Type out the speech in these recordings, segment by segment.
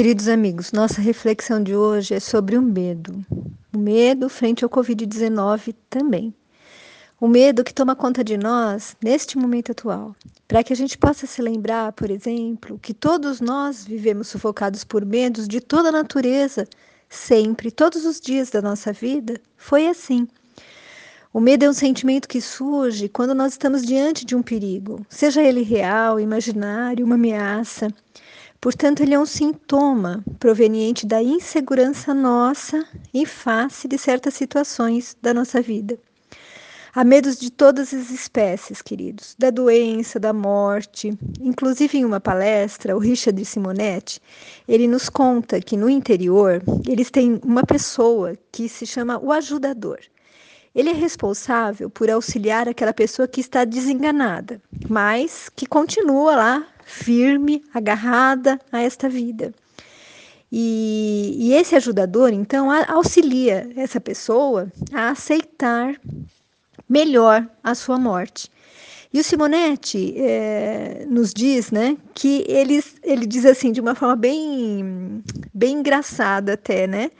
Queridos amigos, nossa reflexão de hoje é sobre o medo. O medo frente ao Covid-19 também. O medo que toma conta de nós neste momento atual. Para que a gente possa se lembrar, por exemplo, que todos nós vivemos sufocados por medos de toda natureza, sempre, todos os dias da nossa vida, foi assim. O medo é um sentimento que surge quando nós estamos diante de um perigo, seja ele real, imaginário, uma ameaça. Portanto, ele é um sintoma proveniente da insegurança nossa em face de certas situações da nossa vida. Há medos de todas as espécies, queridos, da doença, da morte. Inclusive, em uma palestra, o Richard Simonetti, ele nos conta que no interior eles têm uma pessoa que se chama o ajudador. Ele é responsável por auxiliar aquela pessoa que está desenganada, mas que continua lá firme, agarrada a esta vida. E, e esse ajudador, então, auxilia essa pessoa a aceitar melhor a sua morte. E o Simonetti é, nos diz, né, que ele, ele diz assim de uma forma bem, bem engraçada até, né?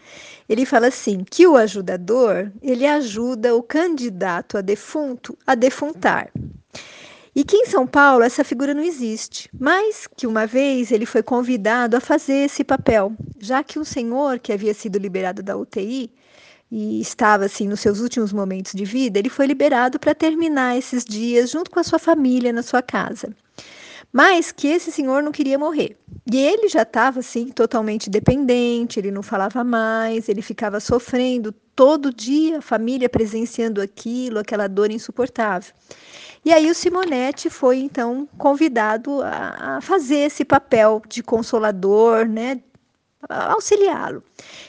Ele fala assim que o ajudador ele ajuda o candidato a defunto a defuntar. E que em São Paulo essa figura não existe, mas que uma vez ele foi convidado a fazer esse papel, já que um senhor que havia sido liberado da UTI e estava assim nos seus últimos momentos de vida, ele foi liberado para terminar esses dias junto com a sua família na sua casa. Mas que esse senhor não queria morrer. E ele já estava assim totalmente dependente, ele não falava mais, ele ficava sofrendo todo dia, a família presenciando aquilo, aquela dor insuportável. E aí o Simonetti foi então convidado a, a fazer esse papel de consolador, né, auxiliá-lo.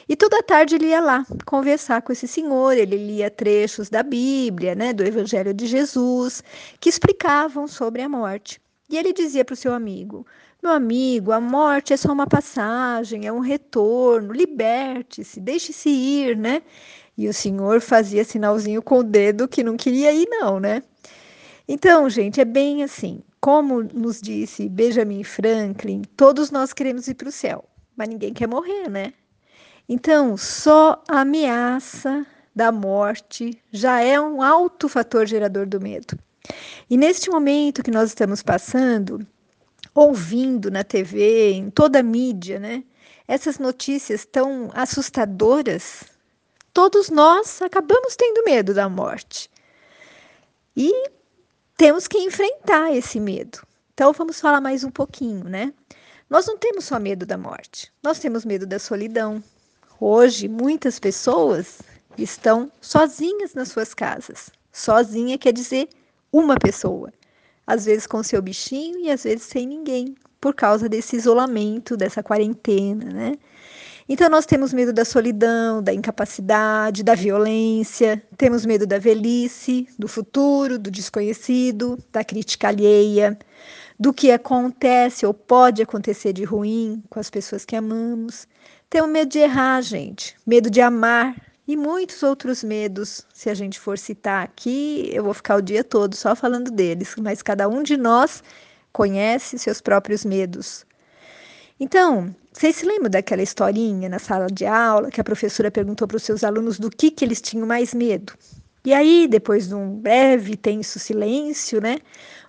E toda tarde ele ia lá conversar com esse senhor, ele lia trechos da Bíblia, né, do Evangelho de Jesus, que explicavam sobre a morte. E ele dizia para o seu amigo: Meu amigo, a morte é só uma passagem, é um retorno, liberte-se, deixe-se ir, né? E o senhor fazia sinalzinho com o dedo que não queria ir, não, né? Então, gente, é bem assim. Como nos disse Benjamin Franklin, todos nós queremos ir para o céu, mas ninguém quer morrer, né? Então, só a ameaça da morte já é um alto fator gerador do medo. E neste momento que nós estamos passando, ouvindo na TV, em toda a mídia, né? Essas notícias tão assustadoras, todos nós acabamos tendo medo da morte. E temos que enfrentar esse medo. Então vamos falar mais um pouquinho, né? Nós não temos só medo da morte, nós temos medo da solidão. Hoje, muitas pessoas estão sozinhas nas suas casas. Sozinha quer dizer uma pessoa, às vezes com seu bichinho e às vezes sem ninguém, por causa desse isolamento, dessa quarentena, né? Então, nós temos medo da solidão, da incapacidade, da violência, temos medo da velhice, do futuro, do desconhecido, da crítica alheia, do que acontece ou pode acontecer de ruim com as pessoas que amamos. Temos medo de errar, gente, medo de amar e muitos outros medos. Se a gente for citar aqui, eu vou ficar o dia todo só falando deles, mas cada um de nós conhece seus próprios medos. Então, vocês se lembram daquela historinha na sala de aula que a professora perguntou para os seus alunos do que, que eles tinham mais medo? E aí, depois de um breve, tenso silêncio, né?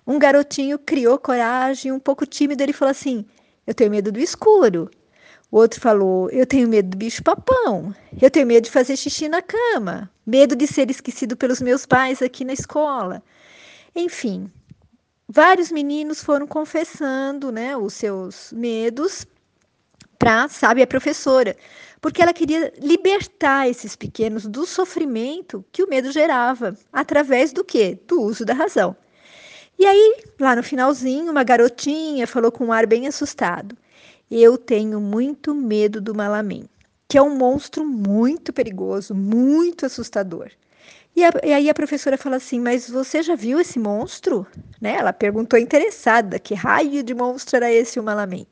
Um garotinho criou coragem, um pouco tímido, ele falou assim: Eu tenho medo do escuro. O outro falou: Eu tenho medo do bicho-papão. Eu tenho medo de fazer xixi na cama. Medo de ser esquecido pelos meus pais aqui na escola. Enfim, vários meninos foram confessando né, os seus medos para, sabe, a professora, porque ela queria libertar esses pequenos do sofrimento que o medo gerava, através do quê? Do uso da razão. E aí, lá no finalzinho, uma garotinha falou com um ar bem assustado: Eu tenho muito medo do Malamim, que é um monstro muito perigoso, muito assustador. E, a, e, aí a professora fala assim: Mas você já viu esse monstro? Né? Ela perguntou interessada: Que raio de monstro era esse o Malamim?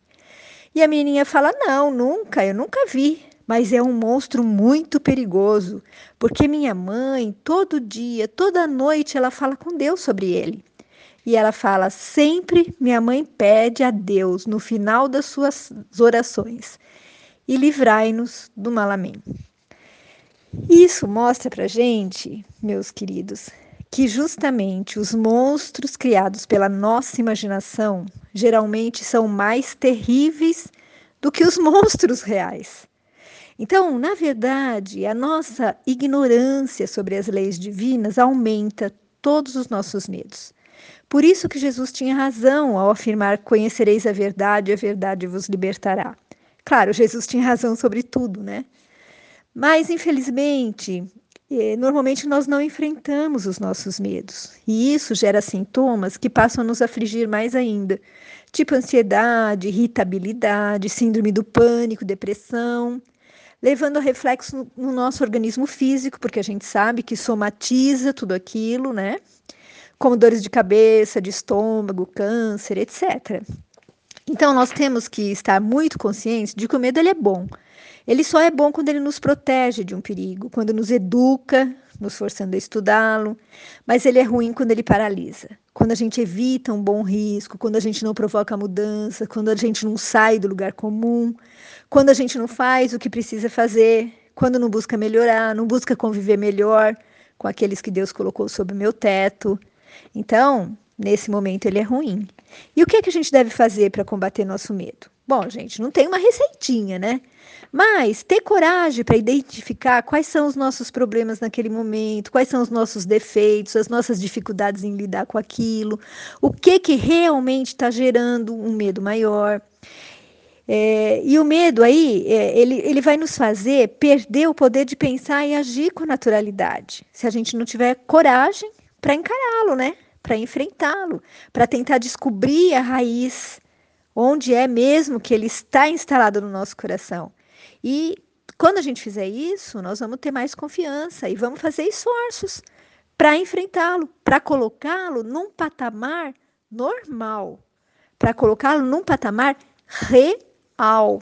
E a menininha fala: Não, nunca, eu nunca vi. Mas é um monstro muito perigoso, porque minha mãe, todo dia, toda noite, ela fala com Deus sobre ele. E ela fala: sempre minha mãe pede a Deus no final das suas orações: e livrai-nos do mal. Isso mostra pra gente, meus queridos, que justamente os monstros criados pela nossa imaginação geralmente são mais terríveis do que os monstros reais. Então, na verdade, a nossa ignorância sobre as leis divinas aumenta todos os nossos medos. Por isso que Jesus tinha razão ao afirmar: Conhecereis a verdade, a verdade vos libertará. Claro, Jesus tinha razão sobre tudo, né? Mas, infelizmente, eh, normalmente nós não enfrentamos os nossos medos. E isso gera sintomas que passam a nos afligir mais ainda, tipo ansiedade, irritabilidade, síndrome do pânico, depressão, levando a reflexo no, no nosso organismo físico, porque a gente sabe que somatiza tudo aquilo, né? Como dores de cabeça, de estômago, câncer, etc. Então, nós temos que estar muito conscientes de que o medo ele é bom. Ele só é bom quando ele nos protege de um perigo, quando nos educa, nos forçando a estudá-lo, mas ele é ruim quando ele paralisa. Quando a gente evita um bom risco, quando a gente não provoca mudança, quando a gente não sai do lugar comum, quando a gente não faz o que precisa fazer, quando não busca melhorar, não busca conviver melhor com aqueles que Deus colocou sob o meu teto. Então, nesse momento ele é ruim. E o que, é que a gente deve fazer para combater nosso medo? Bom, gente, não tem uma receitinha, né? Mas ter coragem para identificar quais são os nossos problemas naquele momento, quais são os nossos defeitos, as nossas dificuldades em lidar com aquilo, o que que realmente está gerando um medo maior. É, e o medo aí, é, ele, ele vai nos fazer perder o poder de pensar e agir com naturalidade, se a gente não tiver coragem para encará-lo, né? Para enfrentá-lo, para tentar descobrir a raiz, onde é mesmo que ele está instalado no nosso coração. E quando a gente fizer isso, nós vamos ter mais confiança e vamos fazer esforços para enfrentá-lo, para colocá-lo num patamar normal, para colocá-lo num patamar real.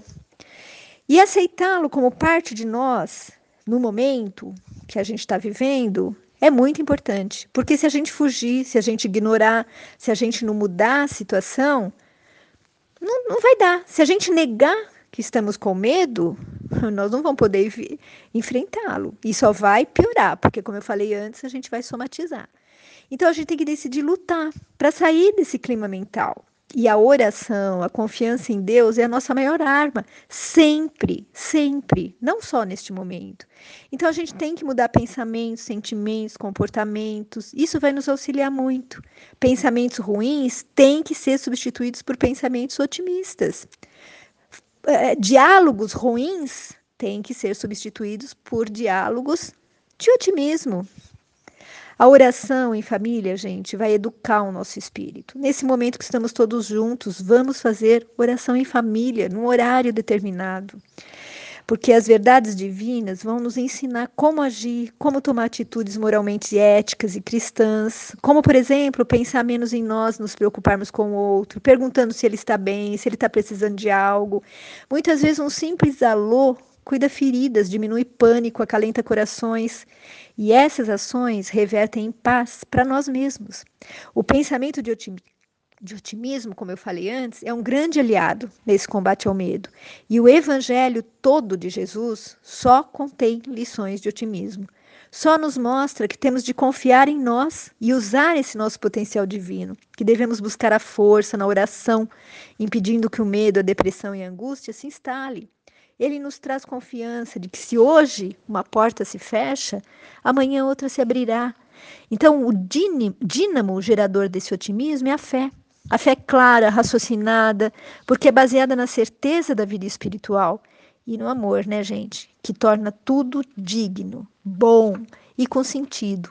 E aceitá-lo como parte de nós no momento que a gente está vivendo é muito importante, porque se a gente fugir, se a gente ignorar, se a gente não mudar a situação, não, não vai dar. Se a gente negar que estamos com medo, nós não vamos poder enfrentá-lo. E só vai piorar, porque, como eu falei antes, a gente vai somatizar. Então, a gente tem que decidir lutar para sair desse clima mental. E a oração, a confiança em Deus é a nossa maior arma, sempre, sempre, não só neste momento. Então a gente tem que mudar pensamentos, sentimentos, comportamentos. Isso vai nos auxiliar muito. Pensamentos ruins têm que ser substituídos por pensamentos otimistas. É, diálogos ruins têm que ser substituídos por diálogos de otimismo, a oração em família, gente, vai educar o nosso espírito. Nesse momento que estamos todos juntos, vamos fazer oração em família, num horário determinado. Porque as verdades divinas vão nos ensinar como agir, como tomar atitudes moralmente éticas e cristãs, como, por exemplo, pensar menos em nós, nos preocuparmos com o outro, perguntando se ele está bem, se ele está precisando de algo. Muitas vezes, um simples alô cuida feridas, diminui pânico, acalenta corações. E essas ações revertem em paz para nós mesmos. O pensamento de, otim de otimismo, como eu falei antes, é um grande aliado nesse combate ao medo. E o evangelho todo de Jesus só contém lições de otimismo. Só nos mostra que temos de confiar em nós e usar esse nosso potencial divino, que devemos buscar a força na oração, impedindo que o medo, a depressão e a angústia se instalem ele nos traz confiança de que se hoje uma porta se fecha, amanhã outra se abrirá. Então, o dínamo o gerador desse otimismo é a fé. A fé clara, raciocinada, porque é baseada na certeza da vida espiritual e no amor, né, gente? Que torna tudo digno, bom e com sentido.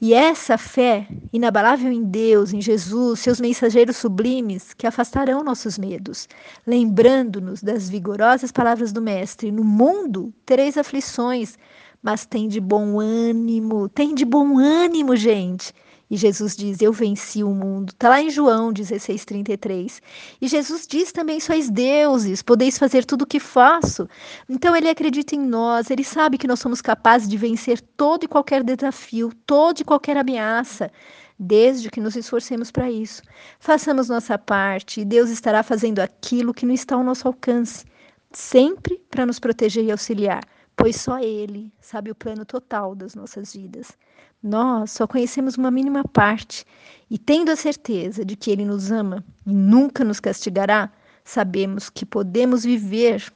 E essa fé inabalável em Deus, em Jesus, seus mensageiros sublimes, que afastarão nossos medos, lembrando-nos das vigorosas palavras do Mestre: No mundo tereis aflições, mas tem de bom ânimo, tem de bom ânimo, gente. E Jesus diz: Eu venci o mundo. Está lá em João 16,33. E Jesus diz também: Sois deuses, podeis fazer tudo o que faço. Então ele acredita em nós, ele sabe que nós somos capazes de vencer todo e qualquer desafio, toda e qualquer ameaça. desde que nos esforcemos para isso. Façamos nossa parte e Deus estará fazendo aquilo que não está ao nosso alcance, sempre para nos proteger e auxiliar, pois só Ele sabe o plano total das nossas vidas. Nós só conhecemos uma mínima parte e, tendo a certeza de que Ele nos ama e nunca nos castigará, sabemos que podemos viver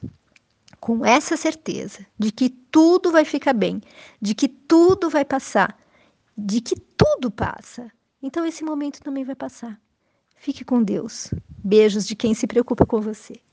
com essa certeza de que tudo vai ficar bem, de que tudo vai passar, de que tudo passa. Então esse momento também vai passar. Fique com Deus. Beijos de quem se preocupa com você.